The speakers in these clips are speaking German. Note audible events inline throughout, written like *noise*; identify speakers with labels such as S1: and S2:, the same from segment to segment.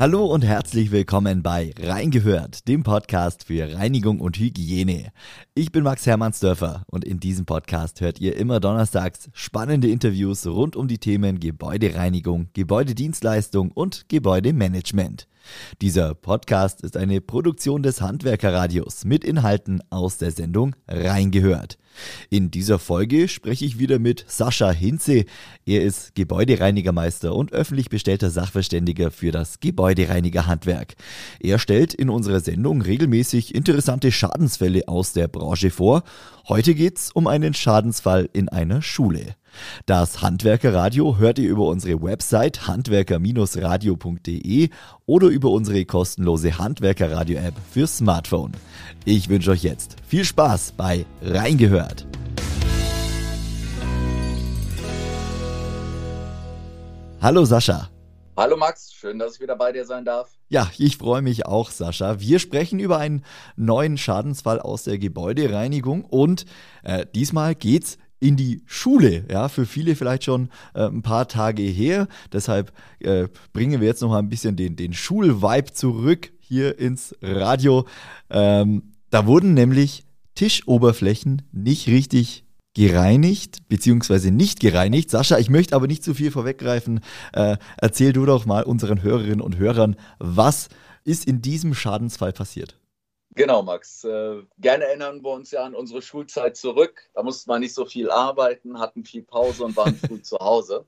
S1: Hallo und herzlich willkommen bei Reingehört, dem Podcast für Reinigung und Hygiene. Ich bin Max Hermannsdörfer und in diesem Podcast hört ihr immer donnerstags spannende Interviews rund um die Themen Gebäudereinigung, Gebäudedienstleistung und Gebäudemanagement. Dieser Podcast ist eine Produktion des Handwerkerradios mit Inhalten aus der Sendung Reingehört. In dieser Folge spreche ich wieder mit Sascha Hinze. Er ist Gebäudereinigermeister und öffentlich bestellter Sachverständiger für das Gebäudereinigerhandwerk. Er stellt in unserer Sendung regelmäßig interessante Schadensfälle aus der Branche vor. Heute geht's um einen Schadensfall in einer Schule. Das Handwerkerradio hört ihr über unsere Website handwerker-radio.de oder über unsere kostenlose Handwerkerradio-App für Smartphone. Ich wünsche euch jetzt viel Spaß bei Reingehört. Hallo Sascha.
S2: Hallo Max, schön, dass ich wieder bei dir sein darf.
S1: Ja, ich freue mich auch, Sascha. Wir sprechen über einen neuen Schadensfall aus der Gebäudereinigung und äh, diesmal geht's in die Schule. Ja, für viele vielleicht schon äh, ein paar Tage her. Deshalb äh, bringen wir jetzt noch mal ein bisschen den, den Schulvibe zurück hier ins Radio. Ähm, da wurden nämlich Tischoberflächen nicht richtig gereinigt, beziehungsweise nicht gereinigt. Sascha, ich möchte aber nicht zu viel vorweggreifen. Äh, erzähl du doch mal unseren Hörerinnen und Hörern, was ist in diesem Schadensfall passiert?
S2: Genau, Max. Äh, gerne erinnern wir uns ja an unsere Schulzeit zurück. Da mussten wir nicht so viel arbeiten, hatten viel Pause und waren *laughs* früh zu Hause.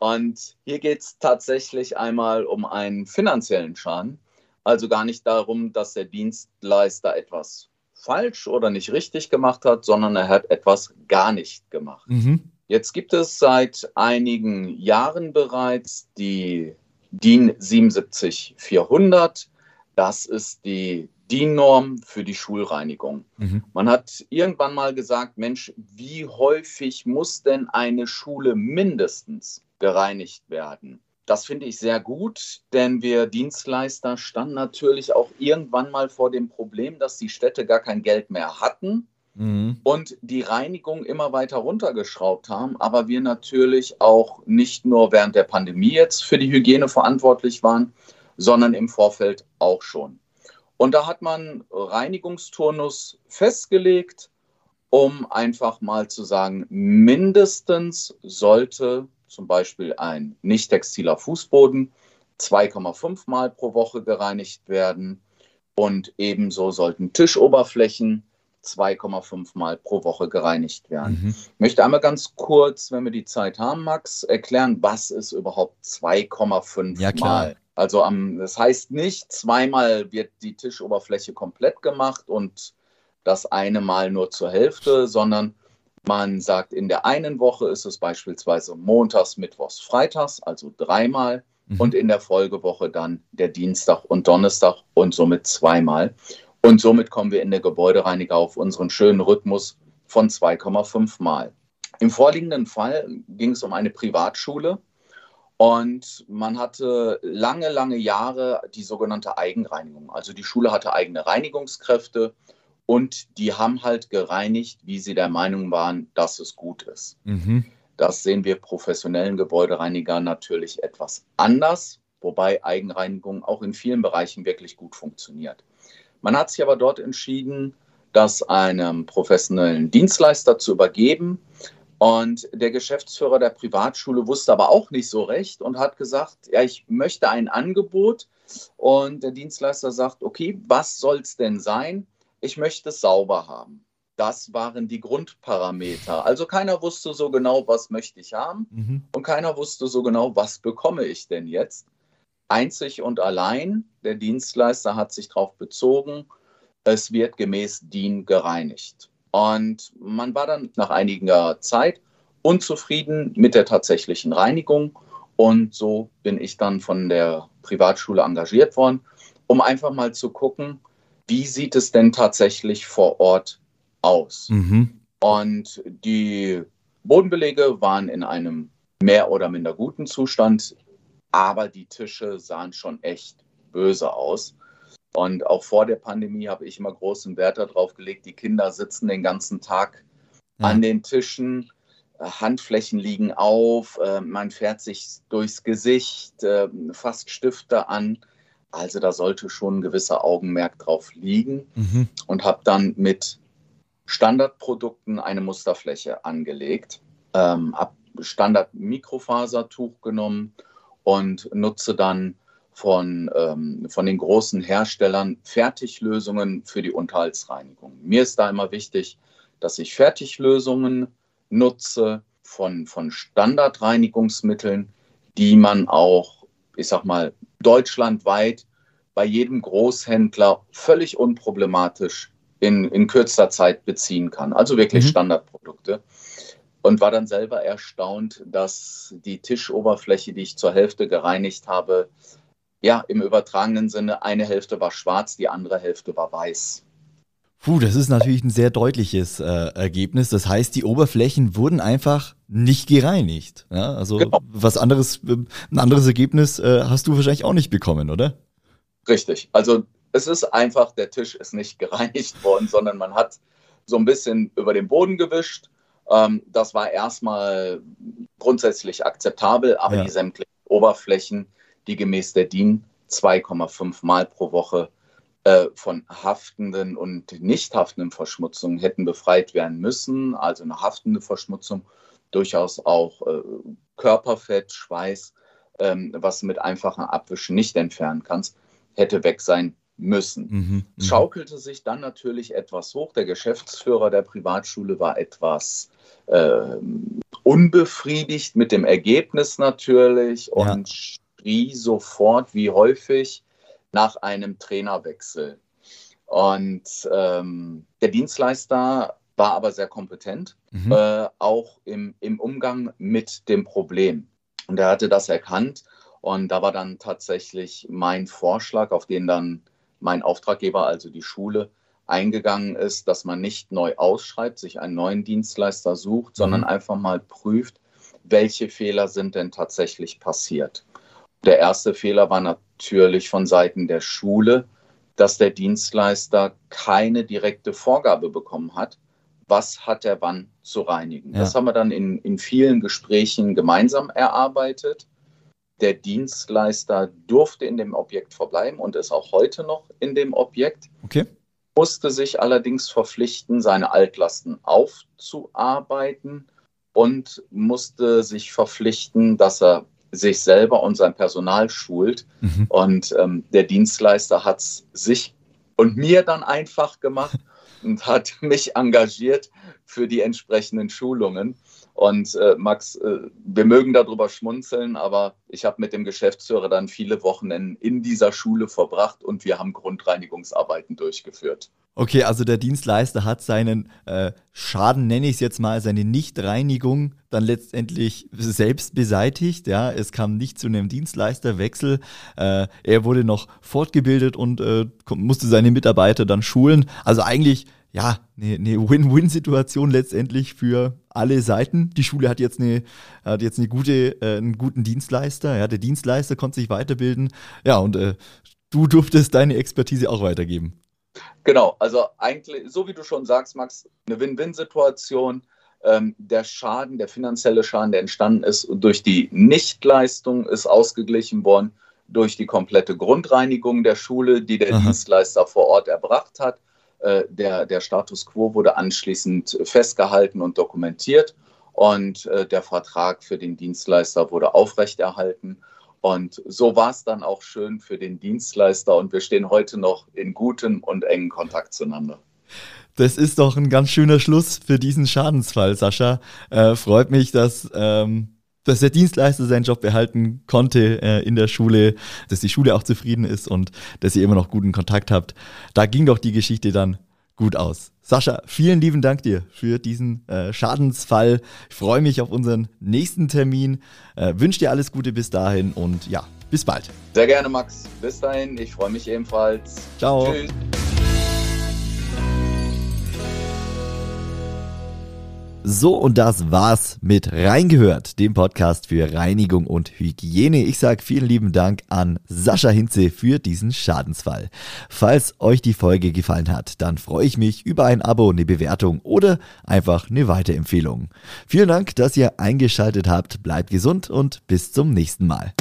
S2: Und hier geht es tatsächlich einmal um einen finanziellen Schaden. Also gar nicht darum, dass der Dienstleister etwas falsch oder nicht richtig gemacht hat, sondern er hat etwas gar nicht gemacht. Mhm. Jetzt gibt es seit einigen Jahren bereits die DIN 77400. Das ist die DIN-Norm für die Schulreinigung. Mhm. Man hat irgendwann mal gesagt, Mensch, wie häufig muss denn eine Schule mindestens gereinigt werden? Das finde ich sehr gut, denn wir Dienstleister standen natürlich auch irgendwann mal vor dem Problem, dass die Städte gar kein Geld mehr hatten mhm. und die Reinigung immer weiter runtergeschraubt haben, aber wir natürlich auch nicht nur während der Pandemie jetzt für die Hygiene verantwortlich waren, sondern im Vorfeld auch schon. Und da hat man Reinigungsturnus festgelegt, um einfach mal zu sagen, mindestens sollte zum Beispiel ein nicht textiler Fußboden 2,5 Mal pro Woche gereinigt werden und ebenso sollten Tischoberflächen 2,5 Mal pro Woche gereinigt werden. Mhm. Ich möchte einmal ganz kurz, wenn wir die Zeit haben, Max, erklären, was ist überhaupt 2,5 ja, Mal? Also am, das heißt nicht, zweimal wird die Tischoberfläche komplett gemacht und das eine Mal nur zur Hälfte, sondern man sagt, in der einen Woche ist es beispielsweise montags, mittwochs, freitags, also dreimal. Mhm. Und in der Folgewoche dann der Dienstag und Donnerstag und somit zweimal. Und somit kommen wir in der Gebäudereiniger auf unseren schönen Rhythmus von 2,5 Mal. Im vorliegenden Fall ging es um eine Privatschule und man hatte lange, lange Jahre die sogenannte Eigenreinigung. Also die Schule hatte eigene Reinigungskräfte und die haben halt gereinigt, wie sie der Meinung waren, dass es gut ist. Mhm. Das sehen wir professionellen Gebäudereinigern natürlich etwas anders, wobei Eigenreinigung auch in vielen Bereichen wirklich gut funktioniert. Man hat sich aber dort entschieden, das einem professionellen Dienstleister zu übergeben und der Geschäftsführer der Privatschule wusste aber auch nicht so recht und hat gesagt, ja, ich möchte ein Angebot. Und der Dienstleister sagt, okay, was soll es denn sein? Ich möchte es sauber haben. Das waren die Grundparameter. Also keiner wusste so genau, was möchte ich haben mhm. und keiner wusste so genau, was bekomme ich denn jetzt. Einzig und allein, der Dienstleister hat sich darauf bezogen, es wird gemäß DIN gereinigt. Und man war dann nach einiger Zeit unzufrieden mit der tatsächlichen Reinigung. Und so bin ich dann von der Privatschule engagiert worden, um einfach mal zu gucken, wie sieht es denn tatsächlich vor Ort aus. Mhm. Und die Bodenbelege waren in einem mehr oder minder guten Zustand, aber die Tische sahen schon echt böse aus. Und auch vor der Pandemie habe ich immer großen Wert darauf gelegt, die Kinder sitzen den ganzen Tag ja. an den Tischen, äh, Handflächen liegen auf, äh, man fährt sich durchs Gesicht, äh, fasst Stifte an. Also da sollte schon ein gewisser Augenmerk drauf liegen mhm. und habe dann mit Standardprodukten eine Musterfläche angelegt, ähm, habe Standard-Mikrofasertuch genommen und nutze dann von, ähm, von den großen Herstellern Fertiglösungen für die Unterhaltsreinigung. Mir ist da immer wichtig, dass ich Fertiglösungen nutze von, von Standardreinigungsmitteln, die man auch, ich sag mal, deutschlandweit bei jedem Großhändler völlig unproblematisch in, in kürzester Zeit beziehen kann. Also wirklich mhm. Standardprodukte. Und war dann selber erstaunt, dass die Tischoberfläche, die ich zur Hälfte gereinigt habe, ja, im übertragenen Sinne, eine Hälfte war schwarz, die andere Hälfte war weiß.
S1: Puh, das ist natürlich ein sehr deutliches äh, Ergebnis. Das heißt, die Oberflächen wurden einfach nicht gereinigt. Ja, also genau. was anderes, ein anderes Ergebnis äh, hast du wahrscheinlich auch nicht bekommen, oder?
S2: Richtig. Also es ist einfach, der Tisch ist nicht *laughs* gereinigt worden, sondern man hat so ein bisschen über den Boden gewischt. Ähm, das war erstmal grundsätzlich akzeptabel, aber ja. die sämtlichen Oberflächen, die gemäß der DIN 2,5 Mal pro Woche äh, von haftenden und nicht haftenden Verschmutzungen hätten befreit werden müssen. Also eine haftende Verschmutzung, durchaus auch äh, Körperfett, Schweiß, ähm, was du mit einfachem Abwischen nicht entfernen kannst, hätte weg sein müssen. Mhm, es mhm. schaukelte sich dann natürlich etwas hoch. Der Geschäftsführer der Privatschule war etwas äh, unbefriedigt mit dem Ergebnis natürlich und ja. Schrie sofort, wie häufig, nach einem Trainerwechsel. Und ähm, der Dienstleister war aber sehr kompetent, mhm. äh, auch im, im Umgang mit dem Problem. Und er hatte das erkannt. Und da war dann tatsächlich mein Vorschlag, auf den dann mein Auftraggeber, also die Schule, eingegangen ist, dass man nicht neu ausschreibt, sich einen neuen Dienstleister sucht, sondern mhm. einfach mal prüft, welche Fehler sind denn tatsächlich passiert. Der erste Fehler war natürlich von Seiten der Schule, dass der Dienstleister keine direkte Vorgabe bekommen hat, was hat er wann zu reinigen. Ja. Das haben wir dann in, in vielen Gesprächen gemeinsam erarbeitet. Der Dienstleister durfte in dem Objekt verbleiben und ist auch heute noch in dem Objekt.
S1: Okay.
S2: Musste sich allerdings verpflichten, seine Altlasten aufzuarbeiten und musste sich verpflichten, dass er sich selber und sein Personal schult. Mhm. Und ähm, der Dienstleister hat es sich und mir dann einfach gemacht *laughs* und hat mich engagiert für die entsprechenden Schulungen. Und äh, Max, äh, wir mögen darüber schmunzeln, aber ich habe mit dem Geschäftsführer dann viele Wochen in, dieser Schule verbracht und wir haben Grundreinigungsarbeiten durchgeführt.
S1: Okay, also der Dienstleister hat seinen äh, Schaden, nenne ich es jetzt mal, seine Nichtreinigung dann letztendlich selbst beseitigt. Ja, es kam nicht zu einem Dienstleisterwechsel. Äh, er wurde noch fortgebildet und äh, musste seine Mitarbeiter dann schulen. Also eigentlich ja, eine, eine Win-Win-Situation letztendlich für alle Seiten. Die Schule hat jetzt eine, hat jetzt eine gute, äh, einen guten Dienstleister. Ja, der Dienstleister konnte sich weiterbilden. Ja, und äh, du durftest deine Expertise auch weitergeben.
S2: Genau, also eigentlich, so wie du schon sagst, Max, eine Win-Win-Situation. Ähm, der Schaden, der finanzielle Schaden, der entstanden ist durch die Nichtleistung, ist ausgeglichen worden durch die komplette Grundreinigung der Schule, die der Aha. Dienstleister vor Ort erbracht hat. Äh, der, der Status quo wurde anschließend festgehalten und dokumentiert und äh, der Vertrag für den Dienstleister wurde aufrechterhalten. Und so war es dann auch schön für den Dienstleister und wir stehen heute noch in gutem und engen Kontakt zueinander.
S1: Das ist doch ein ganz schöner Schluss für diesen Schadensfall, Sascha. Äh, freut mich, dass ähm, dass der Dienstleister seinen Job behalten konnte äh, in der Schule, dass die Schule auch zufrieden ist und dass ihr immer noch guten Kontakt habt. Da ging doch die Geschichte dann gut aus. Sascha, vielen lieben Dank dir für diesen äh, Schadensfall. Ich freue mich auf unseren nächsten Termin. Äh, Wünsche dir alles Gute bis dahin und ja, bis bald.
S2: Sehr gerne, Max. Bis dahin. Ich freue mich ebenfalls.
S1: Ciao. Tschüss. So, und das war's mit Reingehört, dem Podcast für Reinigung und Hygiene. Ich sage vielen lieben Dank an Sascha Hinze für diesen Schadensfall. Falls euch die Folge gefallen hat, dann freue ich mich über ein Abo, eine Bewertung oder einfach eine Weiterempfehlung. Vielen Dank, dass ihr eingeschaltet habt. Bleibt gesund und bis zum nächsten Mal.